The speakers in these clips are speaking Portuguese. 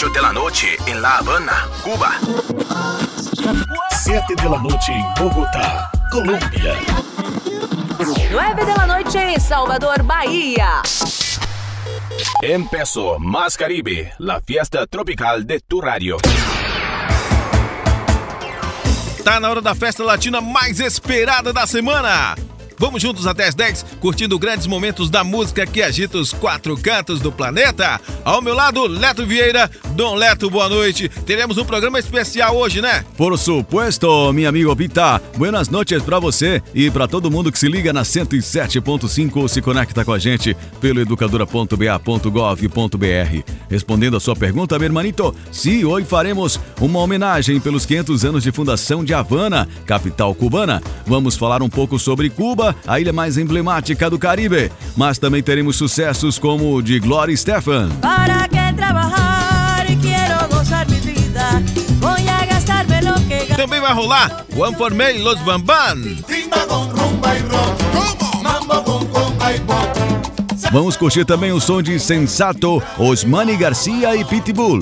8 de la noche en La Habana, Cuba. 7 de la noche en Bogotá, Colômbia. 9 de la noche en Salvador, Bahia. Empezó Más Caribe, la fiesta tropical de tu radio. Tá na hora da festa latina mais esperada da semana. Vamos juntos até as 10, curtindo grandes momentos da música que agita os quatro cantos do planeta. Ao meu lado, Leto Vieira. Dom Leto, boa noite. Teremos um programa especial hoje, né? Por supuesto, meu amigo Vita. Buenas noches para você e para todo mundo que se liga na 107.5 ou se conecta com a gente pelo educadora.ba.gov.br. Respondendo a sua pergunta, meu hermanito, sim, hoje faremos uma homenagem pelos 500 anos de fundação de Havana, capital cubana. Vamos falar um pouco sobre Cuba a ilha mais emblemática do Caribe. Mas também teremos sucessos como o de Gloria Stefan. Para que trabalhar quero gozar minha vida. Voy a gastarme lo que Também vai rolar One for Me Los Bamban. Vamos curtir também o som de Sensato, Osmani Garcia e Pitbull.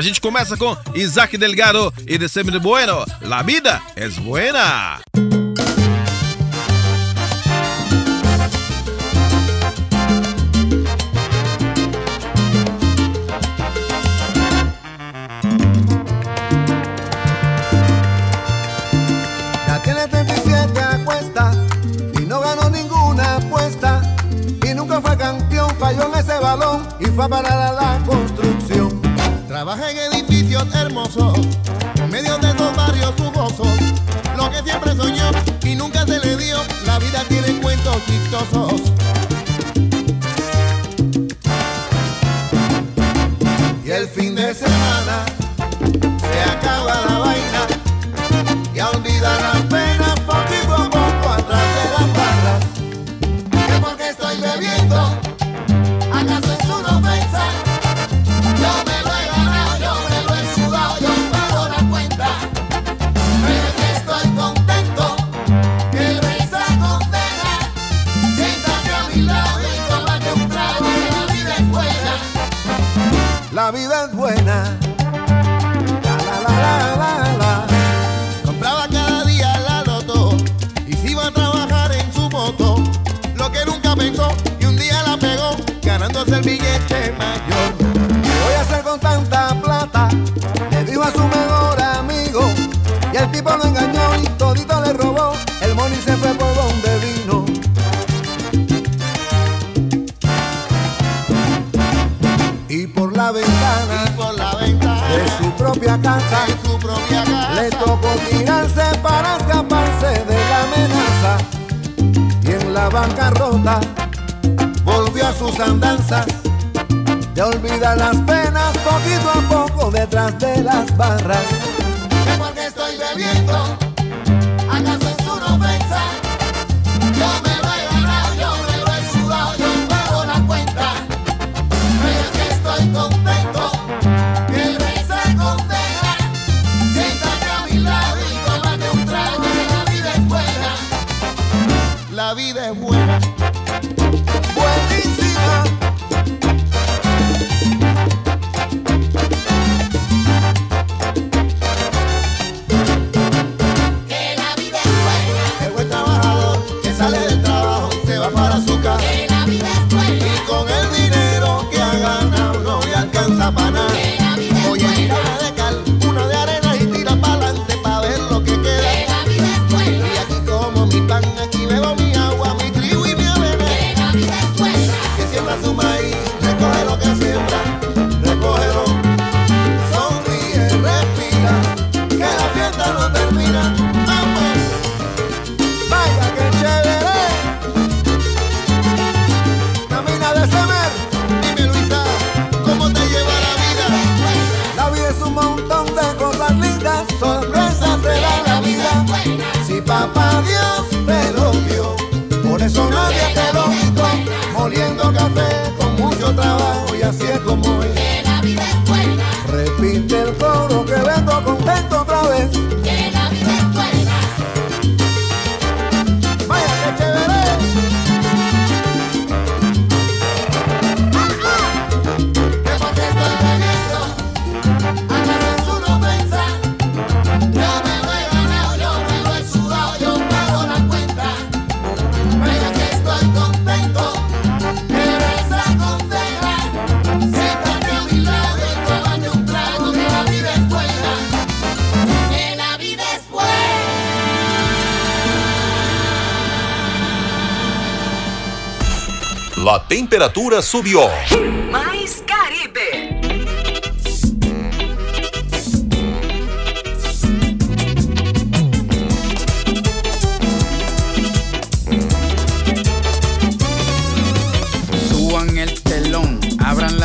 A gente começa com Isaac Delgado e December Bueno. La vida es buena. Ya tiene 37 apuestas y no ganó ninguna apuesta. Y nunca fue campeón, falló en ese balón y fue a parar a la construcción. Trabaja en edificios hermosos, en medio de dos barrios jugosos. Lo que siempre soñó y nunca se le dio, la vida tiene cuentos chistosos. El billete mayor. ¿Qué voy a hacer con tanta plata? Le dijo a su mejor amigo y el tipo lo engañó y todito le robó. El money se fue por donde vino. Y por la ventana, por la ventana de su propia casa, su propia casa, le tocó tirarse para escaparse de la amenaza. Y en la bancarrota a sus andanzas. De olvidar las penas poquito a poco detrás de las barras. Que porque estoy bebiendo, acaso es una ofensa. Yo me temperatura subió. Mais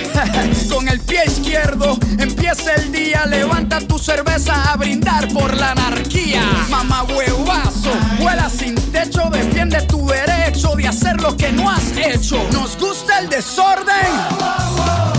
con el pie izquierdo empieza el día. Levanta tu cerveza a brindar por la anarquía. Mamá huevazo, vuela sin techo. Defiende tu derecho de hacer lo que no has hecho. Nos gusta el desorden.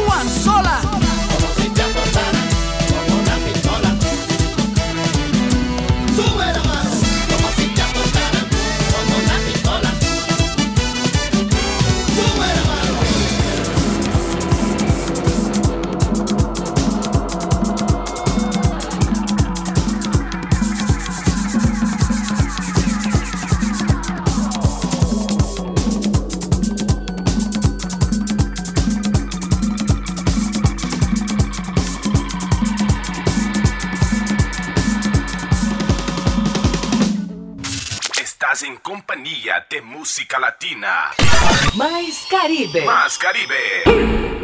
once Estás en compañía de música latina. Mais Caribe. Más Caribe.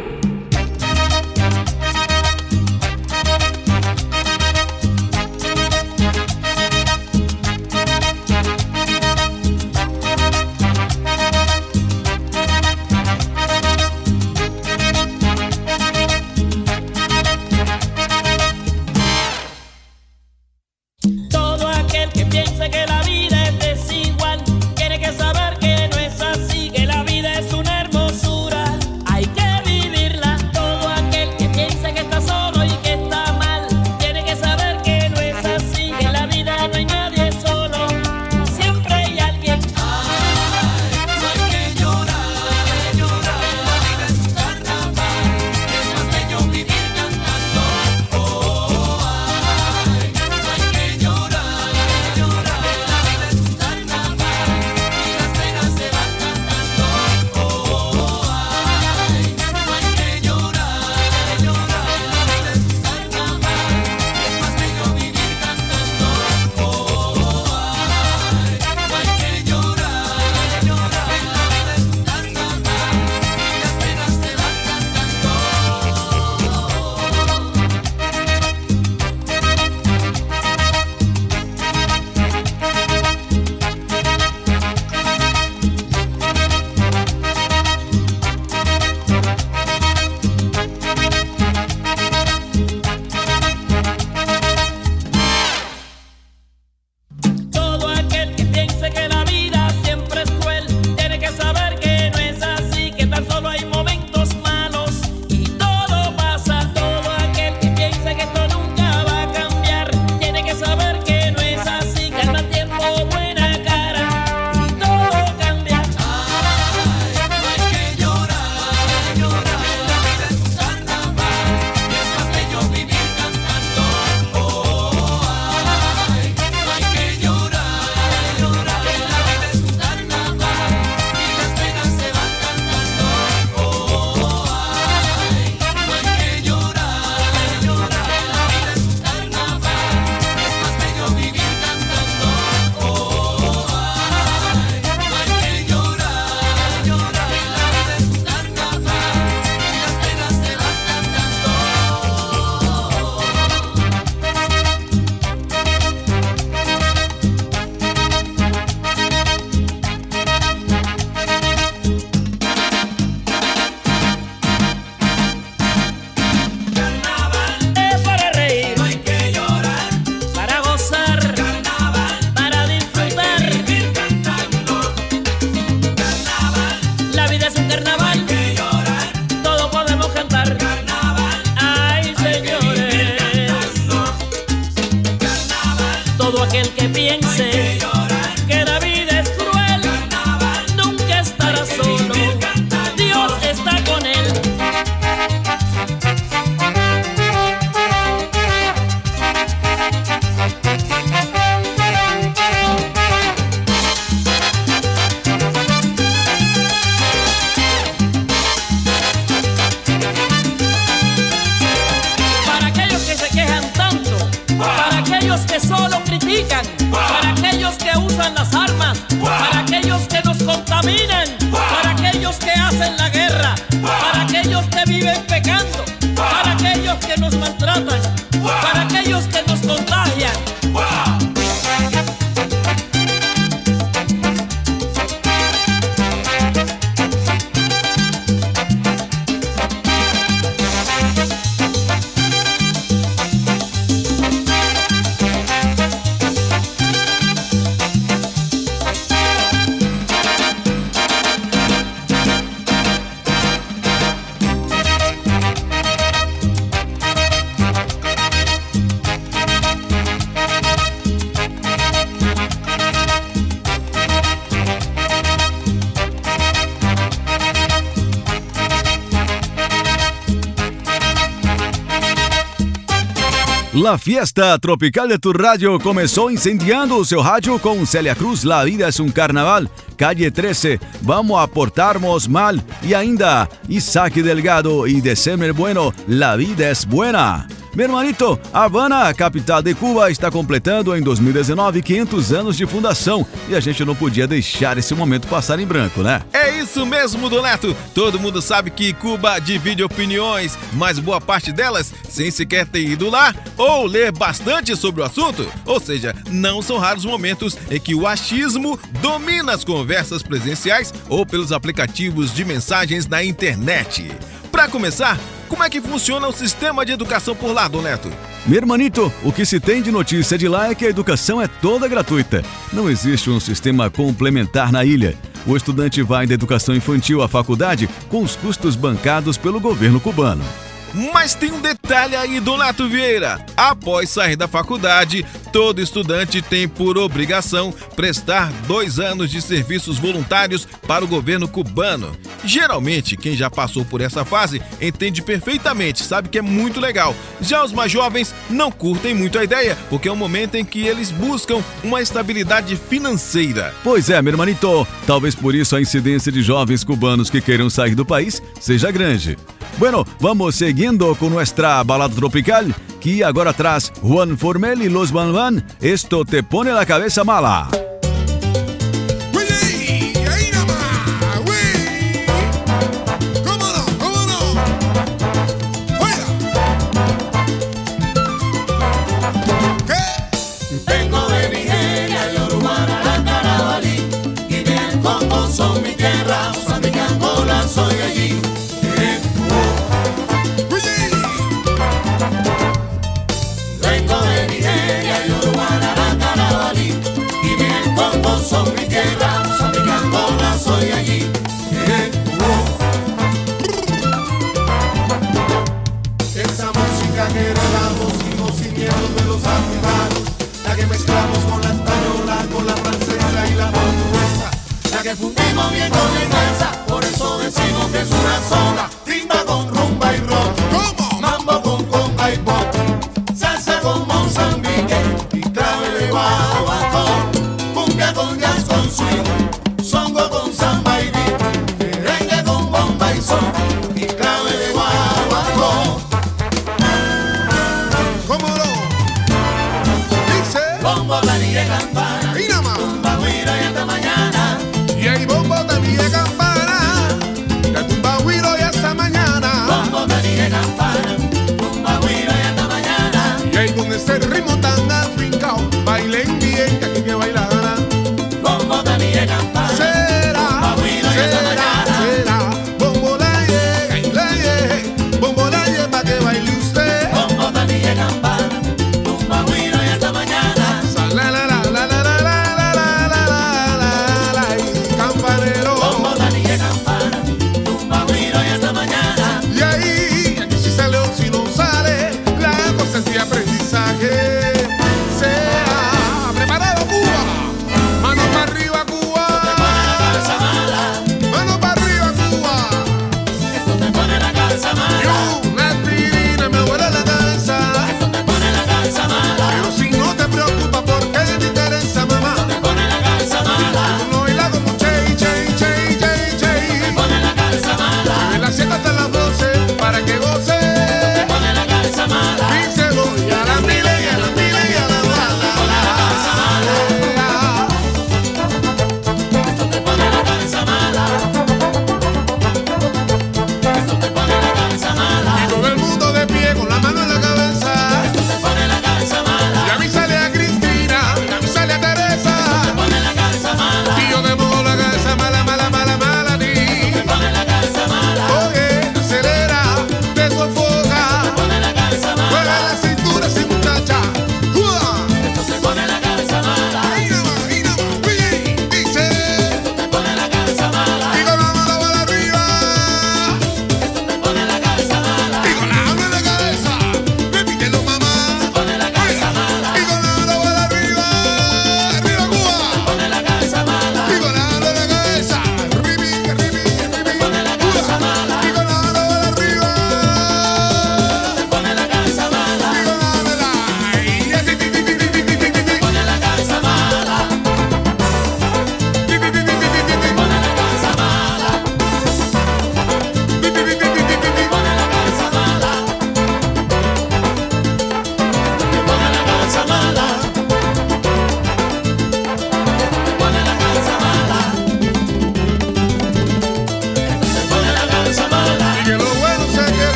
vive La fiesta tropical de tu radio comenzó incendiando su rádio com Celia Cruz. La vida es un carnaval. Calle 13, vamos a portarnos mal. E ainda, Isaac Delgado e December Bueno, la vida es buena. Meu hermanito, Havana, capital de Cuba, está completando em 2019 500 anos de fundação e a gente não podia deixar esse momento passar em branco, né? É isso mesmo, Donato. Todo mundo sabe que Cuba divide opiniões, mas boa parte delas sem sequer ter ido lá ou ler bastante sobre o assunto. Ou seja, não são raros momentos em que o achismo domina as conversas presenciais ou pelos aplicativos de mensagens na internet. Para começar, como é que funciona o sistema de educação por lá, Dom Neto? Meu hermanito, o que se tem de notícia de lá é que a educação é toda gratuita. Não existe um sistema complementar na ilha. O estudante vai da educação infantil à faculdade com os custos bancados pelo governo cubano. Mas tem um detalhe aí, Donato Vieira. Após sair da faculdade, todo estudante tem por obrigação prestar dois anos de serviços voluntários para o governo cubano. Geralmente, quem já passou por essa fase entende perfeitamente, sabe que é muito legal. Já os mais jovens não curtem muito a ideia, porque é um momento em que eles buscam uma estabilidade financeira. Pois é, meu hermanito, talvez por isso a incidência de jovens cubanos que queiram sair do país seja grande. Bueno, vamos seguindo com nuestra balada tropical, que agora traz Juan Formel y Los Van Van. Esto te pone la cabeza mala. Congo son mi tierra, que con ese ritmo tan afincado bailen bien que aquí que bailar. Bombo de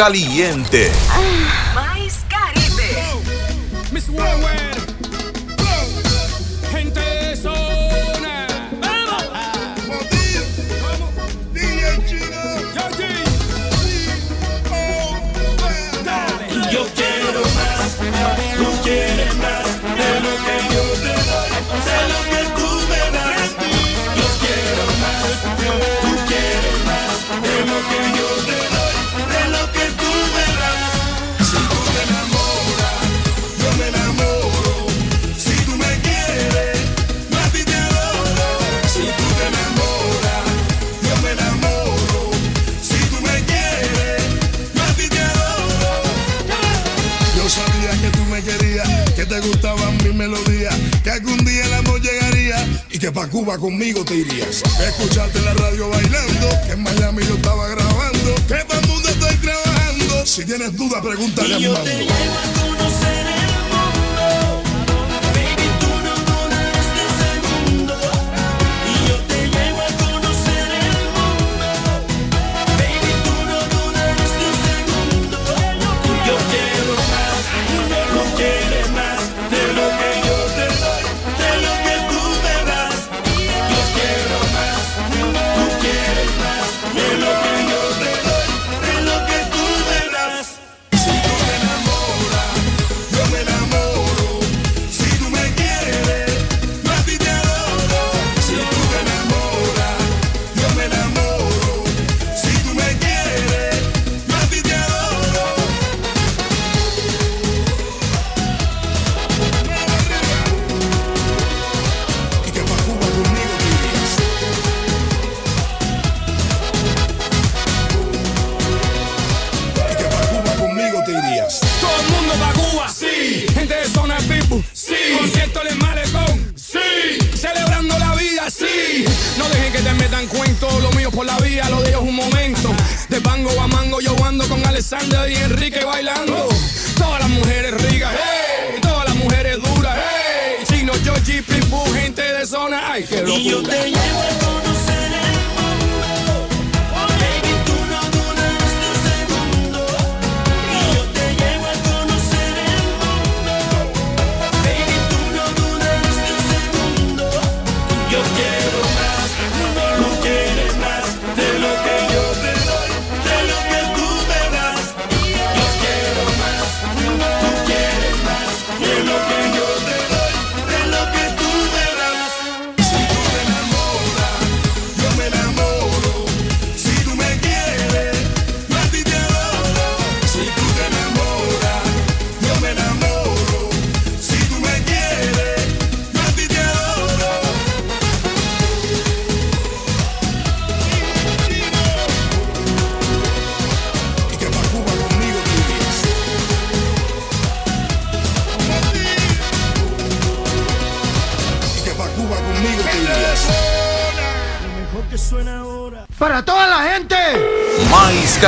caliente. Ah. te gustaban mis melodías, que algún día el amor llegaría y que pa' Cuba conmigo te irías. Escuchaste en la radio bailando, que en Miami yo estaba grabando, que pa' el mundo estoy trabajando. Si tienes duda, pregúntale a mi te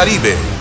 Caribe.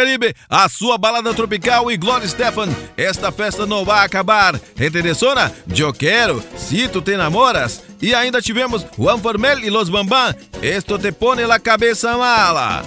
Caribe, a sua balada tropical e Gloria Stefan. Esta festa não vai acabar. Interessona? Eu quero. Se tu te namoras. E ainda tivemos Juan Formel e Los Bambam. Esto te pone la cabeça mala.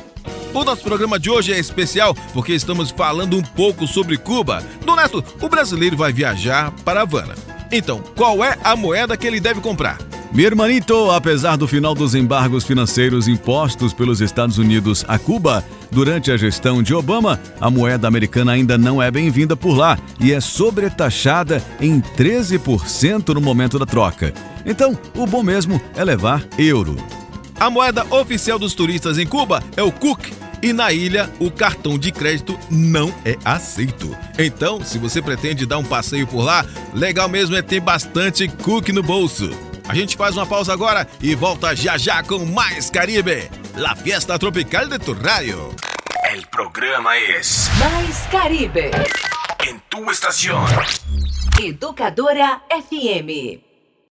O nosso programa de hoje é especial porque estamos falando um pouco sobre Cuba. Do Neto, o brasileiro vai viajar para Havana. Então, qual é a moeda que ele deve comprar? Meu hermanito, apesar do final dos embargos financeiros impostos pelos Estados Unidos a Cuba durante a gestão de Obama, a moeda americana ainda não é bem-vinda por lá e é sobretaxada em 13% no momento da troca. Então, o bom mesmo é levar euro. A moeda oficial dos turistas em Cuba é o Cook. E na ilha, o cartão de crédito não é aceito. Então, se você pretende dar um passeio por lá, legal mesmo é ter bastante Cook no bolso. A gente faz uma pausa agora e volta já já com mais Caribe. La Fiesta Tropical de tu Radio. El programa es Mais Caribe. en tu estación. Educadora FM.